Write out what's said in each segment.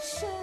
牵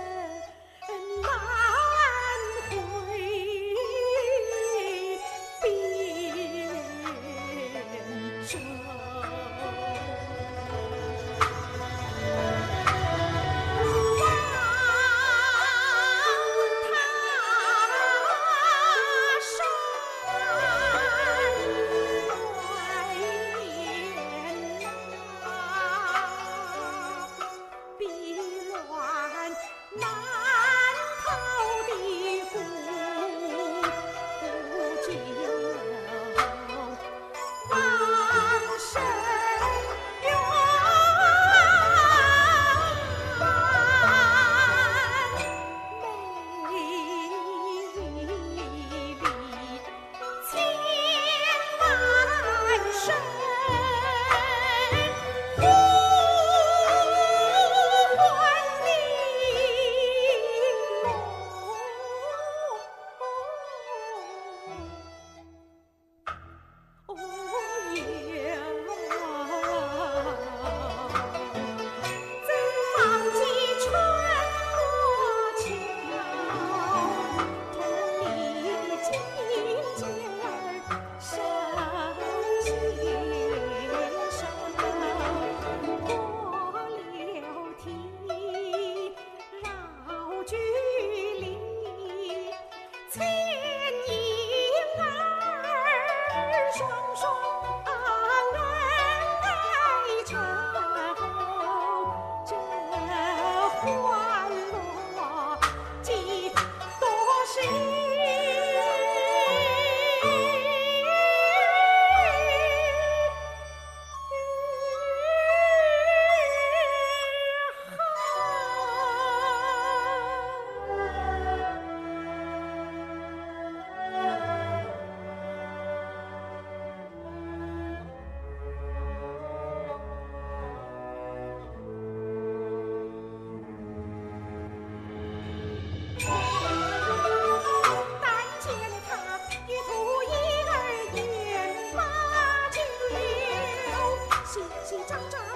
长长。